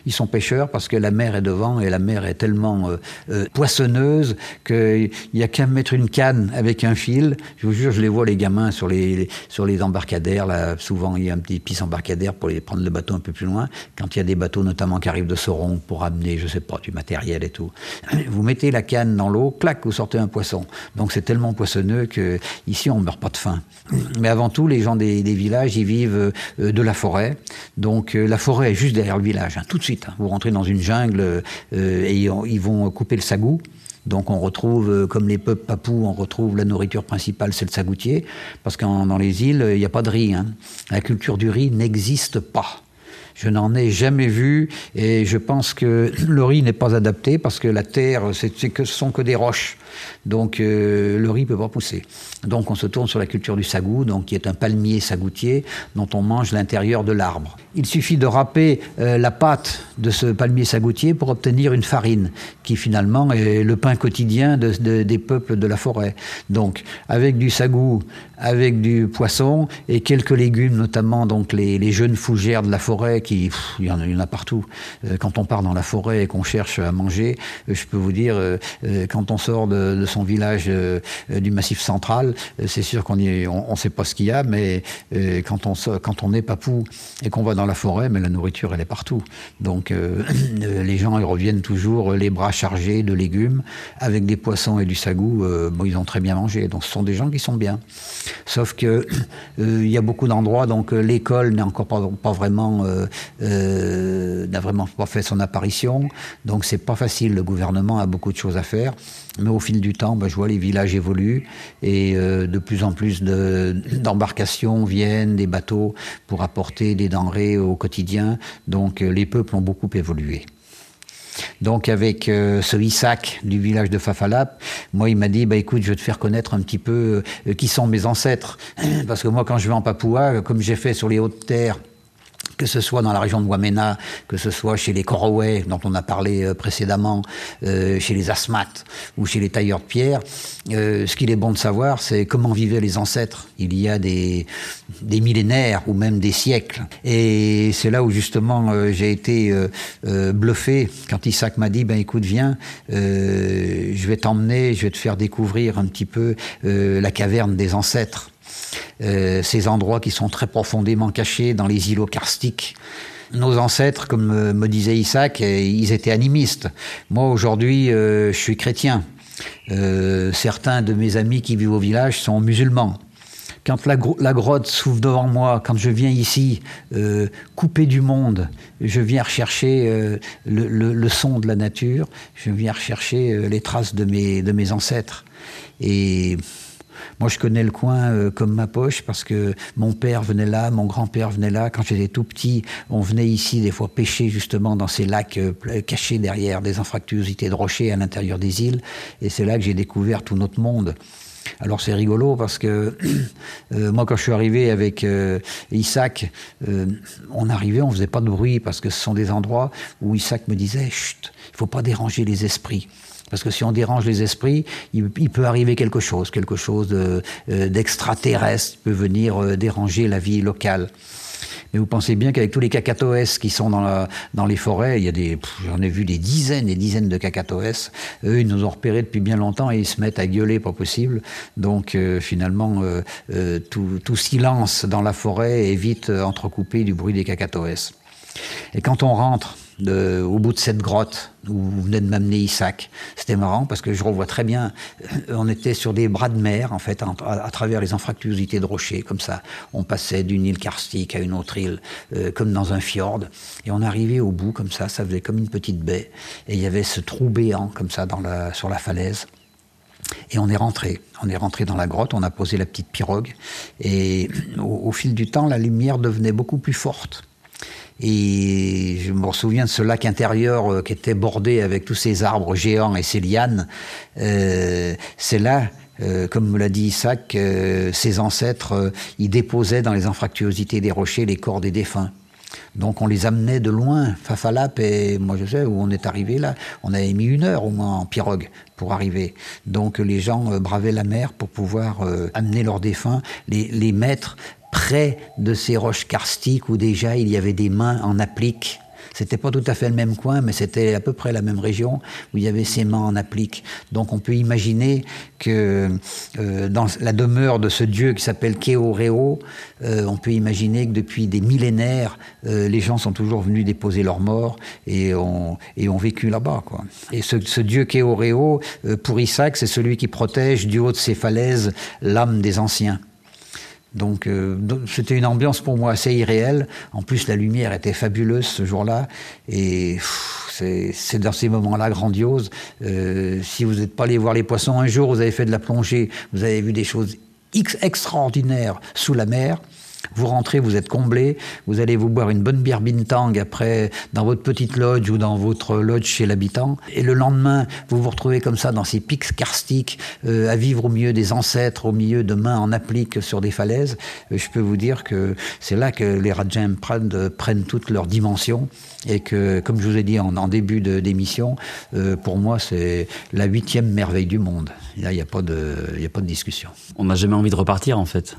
Ils sont pêcheurs parce que la mer est devant et la mer est tellement euh, euh, poissonneuse qu'il n'y a qu'à mettre une canne avec un fil. Je vous jure, je les vois les gamins sur les, sur les embarcadères. Là, souvent, il y a un petit piste embarcadère pour les prendre le bateau un peu plus loin. Quand il y a des bateaux notamment qui arrivent de Sauron pour amener, je sais pas, du matériel et tout. Vous mettez la canne dans l'eau, clac, vous sortez un poisson. Donc c'est tellement poissonneux que ici on meurt pas de faim. Mais avant tout, les gens des, villages, ils vivent euh, de la forêt. Donc la forêt est juste derrière le village, hein. Vous rentrez dans une jungle euh, et ils vont couper le sagou. Donc on retrouve, euh, comme les peuples papous, on retrouve la nourriture principale, c'est le sagoutier, parce que dans les îles, il n'y a pas de riz. Hein. La culture du riz n'existe pas. Je n'en ai jamais vu et je pense que le riz n'est pas adapté parce que la terre, c'est que, ce sont que des roches. Donc euh, le riz peut pas pousser. Donc on se tourne sur la culture du sagou, donc qui est un palmier sagoutier dont on mange l'intérieur de l'arbre. Il suffit de râper euh, la pâte de ce palmier sagoutier pour obtenir une farine, qui finalement est le pain quotidien des peuples de la forêt. Donc avec du sagou, avec du poisson et quelques légumes, notamment donc les, jeunes fougères de la forêt, qui il, y en a, partout. Euh, quand on part dans la forêt et qu'on cherche à manger, je peux vous dire, quand on sort de son village euh, du Massif central. Euh, c'est sûr qu'on ne sait pas ce qu'il y a, mais euh, quand on est papou et qu'on va dans la forêt, mais la nourriture elle est partout. Donc les gens ils reviennent toujours les bras chargés de légumes avec des poissons et du sagou. ils ont très bien mangé. Donc ce sont des gens qui sont bien. Sauf que il y a beaucoup d'endroits donc l'école n'est encore pas, vraiment n'a vraiment pas fait son apparition. Donc c'est pas facile. Le gouvernement a beaucoup de choses à faire. Mais au fil du temps, bah, je vois les villages évoluent et euh, de plus en plus d'embarcations viennent, des bateaux pour apporter des denrées au quotidien. Donc euh, les peuples ont beaucoup évolué. Donc avec euh, ce Isaac du village de Fafalap, moi il m'a dit bah écoute je vais te faire connaître un petit peu qui sont mes ancêtres parce que moi quand je vais en Papouas comme j'ai fait sur les hautes terres que ce soit dans la région de Wamena, que ce soit chez les Korowais, dont on a parlé euh, précédemment, euh, chez les Asmat ou chez les tailleurs de pierre, euh, ce qu'il est bon de savoir, c'est comment vivaient les ancêtres. Il y a des, des millénaires ou même des siècles. Et c'est là où justement j'ai été bluffé quand Isaac m'a dit, ben écoute, viens, je vais t'emmener, je vais te faire découvrir un petit peu la caverne des ancêtres. Euh, ces endroits qui sont très profondément cachés dans les îlots karstiques. Nos ancêtres, comme euh, me disait Isaac, euh, ils étaient animistes. Moi, aujourd'hui, je suis chrétien. certains de mes amis qui vivent au village sont musulmans. Quand la, grotte s'ouvre devant moi, quand je viens ici, coupé du monde, je viens rechercher le, son de la nature, je viens rechercher les traces de mes, de mes ancêtres. Et moi, je connais le coin euh, comme ma poche parce que mon père venait là, mon grand-père venait là. Quand j'étais tout petit, on venait ici des fois pêcher justement dans ces lacs euh, cachés derrière des infractuosités de rochers à l'intérieur des îles. Et c'est là que j'ai découvert tout notre monde. Alors c'est rigolo parce que euh, moi quand je suis arrivé avec Isaac, on arrivait, on faisait pas de bruit parce que ce sont des endroits où Isaac me disait chut, il faut pas déranger les esprits. Parce que si on dérange les esprits, il, peut arriver quelque chose, quelque chose euh, d'extraterrestre peut venir euh, déranger la vie locale. Mais vous pensez bien qu'avec tous les cacatoès qui sont dans les forêts, il y a des, j'en ai vu des dizaines et dizaines de cacatoès. Eux, ils nous ont repérés depuis bien longtemps et ils se mettent à gueuler, pas possible. Donc euh, finalement, tout, tout, silence dans la forêt est vite entrecoupé du bruit des cacatoès. Et quand on rentre au bout de cette grotte où vous venez de m'amener Isaac. C'était marrant parce que je revois très bien, euh, on était sur des bras de mer en fait, à, travers les infractuosités de rochers, comme ça. On passait d'une île karstique à une autre île, euh, comme dans un fjord, et on arrivait au bout comme ça, ça faisait comme une petite baie, et il y avait ce trou béant comme ça dans la, sur la falaise. Et on est rentré. On est rentré dans la grotte, on a posé la petite pirogue. Et au fil du temps, la lumière devenait beaucoup plus forte. Et je me souviens de ce lac intérieur euh, qui était bordé avec tous ces arbres géants et ces lianes. Euh, c'est là euh, comme me l'a dit Isaac, ses ancêtres, ils déposaient dans les infractuosités des rochers les corps des défunts. Donc on les amenait de loin, Fafalap, et moi je sais où on est arrivé là, on avait mis une heure au moins en pirogue pour arriver. Donc les gens bravaient la mer pour pouvoir amener leurs défunts, les, les mettre près de ces roches karstiques où déjà il y avait des mains en applique C'était pas tout à fait le même coin, mais c'était à peu près la même région où il y avait ces mains en applique. Donc on peut imaginer que euh, dans la demeure de ce dieu qui s'appelle Keoreo, euh, on peut imaginer que depuis des millénaires, euh, les gens sont toujours venus déposer leurs morts et ont, vécu là-bas. Quoi. Et ce, ce dieu Keoreo, pour Isaac, c'est celui qui protège du haut de ses falaises l'âme des anciens. Donc euh, c'était une ambiance pour moi assez irréelle. En plus, la lumière était fabuleuse ce jour-là. Et c'est dans ces moments-là grandioses. Euh, si vous n'êtes pas allé voir les poissons un jour, vous avez fait de la plongée, vous avez vu des choses extraordinaires sous la mer. Vous rentrez, vous êtes comblé, vous allez vous boire une bonne bière bintang après dans votre petite lodge ou dans votre lodge chez l'habitant. Et le lendemain, vous vous retrouvez comme ça dans ces pics karstiques, euh, à vivre au milieu des ancêtres, au milieu de mains en applique sur des falaises. Euh, je peux vous dire que c'est là que les Rajem prennent, prennent toute leur dimension et que, comme je vous ai dit en, début d'émission, euh, pour moi, c'est la huitième merveille du monde. Là, il n'y a pas de discussion. On n'a jamais envie de repartir, en fait.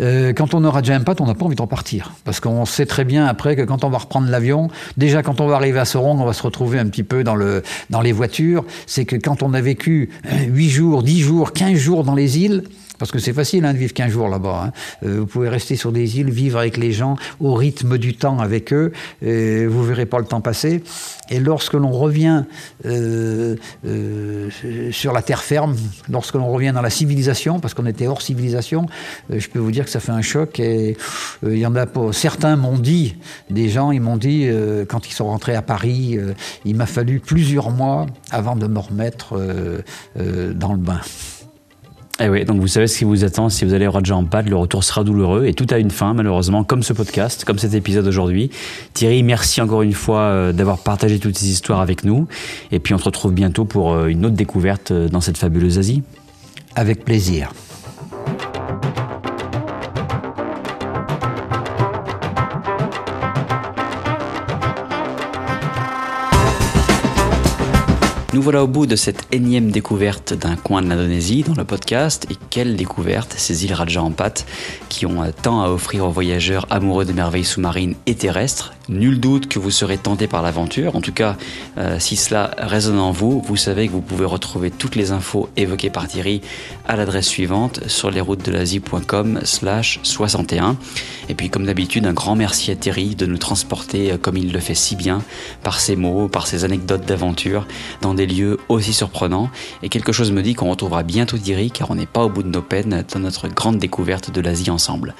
Euh, quand on aura déjà un pâte, on n'a pas envie de repartir. Parce qu'on sait très bien après que quand on va reprendre l'avion, déjà quand on va arriver à Soron, on va se retrouver un petit peu dans, le, dans les voitures. C'est que quand on a vécu 8 jours, 10 jours, 15 jours dans les îles, parce que c'est facile hein, de vivre qu'un jour là-bas. Hein. Euh, vous pouvez rester sur des îles, vivre avec les gens, au rythme du temps avec eux. Et vous verrez pas le temps passer. Et lorsque l'on revient euh, euh, sur la terre ferme, lorsque l'on revient dans la civilisation, parce qu'on était hors civilisation, je peux vous dire que ça fait un choc. Et il y en a pas. Certains m'ont dit, des gens, ils m'ont dit quand ils sont rentrés à Paris, il m'a fallu plusieurs mois avant de me remettre dans le bain. Eh oui, donc vous savez ce qui vous attend si vous allez au Raja pâte, le retour sera douloureux et tout a une fin malheureusement, comme ce podcast, comme cet épisode aujourd'hui. Thierry, merci encore une fois euh, d'avoir partagé toutes ces histoires avec nous et puis on se retrouve bientôt pour euh, une autre découverte euh, dans cette fabuleuse Asie. Avec plaisir. Nous voilà au bout de cette énième découverte d'un coin de l'Indonésie dans le podcast. Et quelle découverte, ces îles Raja en pâte, qui ont tant à offrir aux voyageurs amoureux des merveilles sous-marines et terrestres. Nul doute que vous serez tenté par l'aventure. En tout cas, euh, si cela résonne en vous, vous savez que vous pouvez retrouver toutes les infos évoquées par Thierry à l'adresse suivante sur lesroutesdelasie.com slash 61. Et puis, comme d'habitude, un grand merci à Thierry de nous transporter euh, comme il le fait si bien par ses mots, par ses anecdotes d'aventure dans des lieux aussi surprenants. Et quelque chose me dit qu'on retrouvera bientôt Thierry car on n'est pas au bout de nos peines dans notre grande découverte de l'Asie ensemble.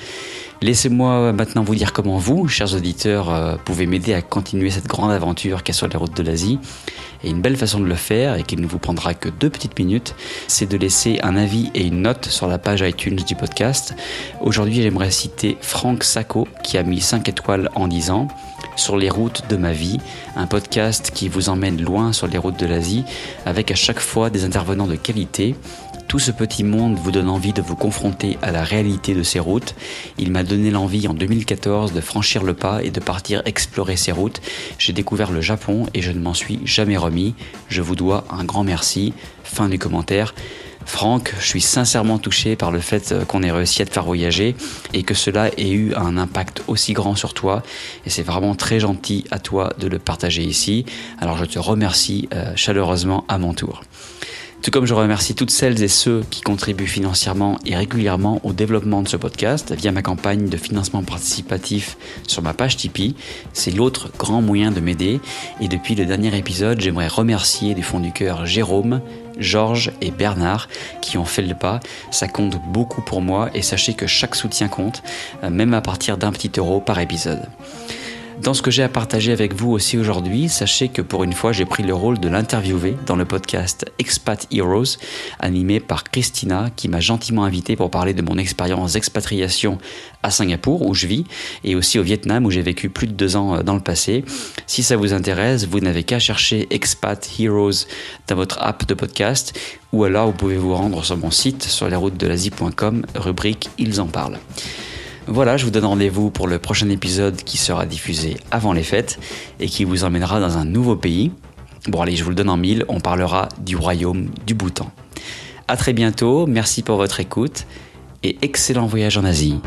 Laissez-moi maintenant vous dire comment vous, chers auditeurs, euh, pouvez m'aider à continuer cette grande aventure qu'est sur les routes de l'Asie. Et une belle façon de le faire, et qui ne vous prendra que deux petites minutes, c'est de laisser un avis et une note sur la page iTunes du podcast. Aujourd'hui, j'aimerais citer Franck Sacco, qui a mis 5 étoiles en disant Sur les routes de ma vie, un podcast qui vous emmène loin sur les routes de l'Asie, avec à chaque fois des intervenants de qualité tout ce petit monde vous donne envie de vous confronter à la réalité de ces routes. Il m'a donné l'envie en 2014 de franchir le pas et de partir explorer ces routes. J'ai découvert le Japon et je ne m'en suis jamais remis. Je vous dois un grand merci. Fin du commentaire. Franck, je suis sincèrement touché par le fait qu'on ait réussi à te faire voyager et que cela ait eu un impact aussi grand sur toi. Et c'est vraiment très gentil à toi de le partager ici. Alors je te remercie euh, chaleureusement à mon tour. Tout comme je remercie toutes celles et ceux qui contribuent financièrement et régulièrement au développement de ce podcast via ma campagne de financement participatif sur ma page Tipeee. C'est l'autre grand moyen de m'aider. Et depuis le dernier épisode, j'aimerais remercier du fond du cœur Jérôme, Georges et Bernard qui ont fait le pas. Ça compte beaucoup pour moi et sachez que chaque soutien compte, euh, même à partir d'un petit euro par épisode. Dans ce que j'ai à partager avec vous aussi aujourd'hui, sachez que pour une fois, j'ai pris le rôle de l'interviewer dans le podcast Expat Heroes, animé par Christina, qui m'a gentiment invité pour parler de mon expérience d'expatriation à Singapour, où je vis, et aussi au Vietnam, où j'ai vécu plus de deux ans euh, dans le passé. Si ça vous intéresse, vous n'avez qu'à chercher Expat Heroes dans votre app de podcast, ou alors vous pouvez vous rendre sur mon site sur lesroutesdelasie.com, rubrique Ils en parlent. Voilà, je vous donne rendez-vous pour le prochain épisode qui sera diffusé avant les fêtes et qui vous emmènera dans un nouveau pays. Bon allez, je vous le donne en mille, on parlera du royaume du Bhoutan. A très bientôt, merci pour votre écoute et excellent voyage en Asie.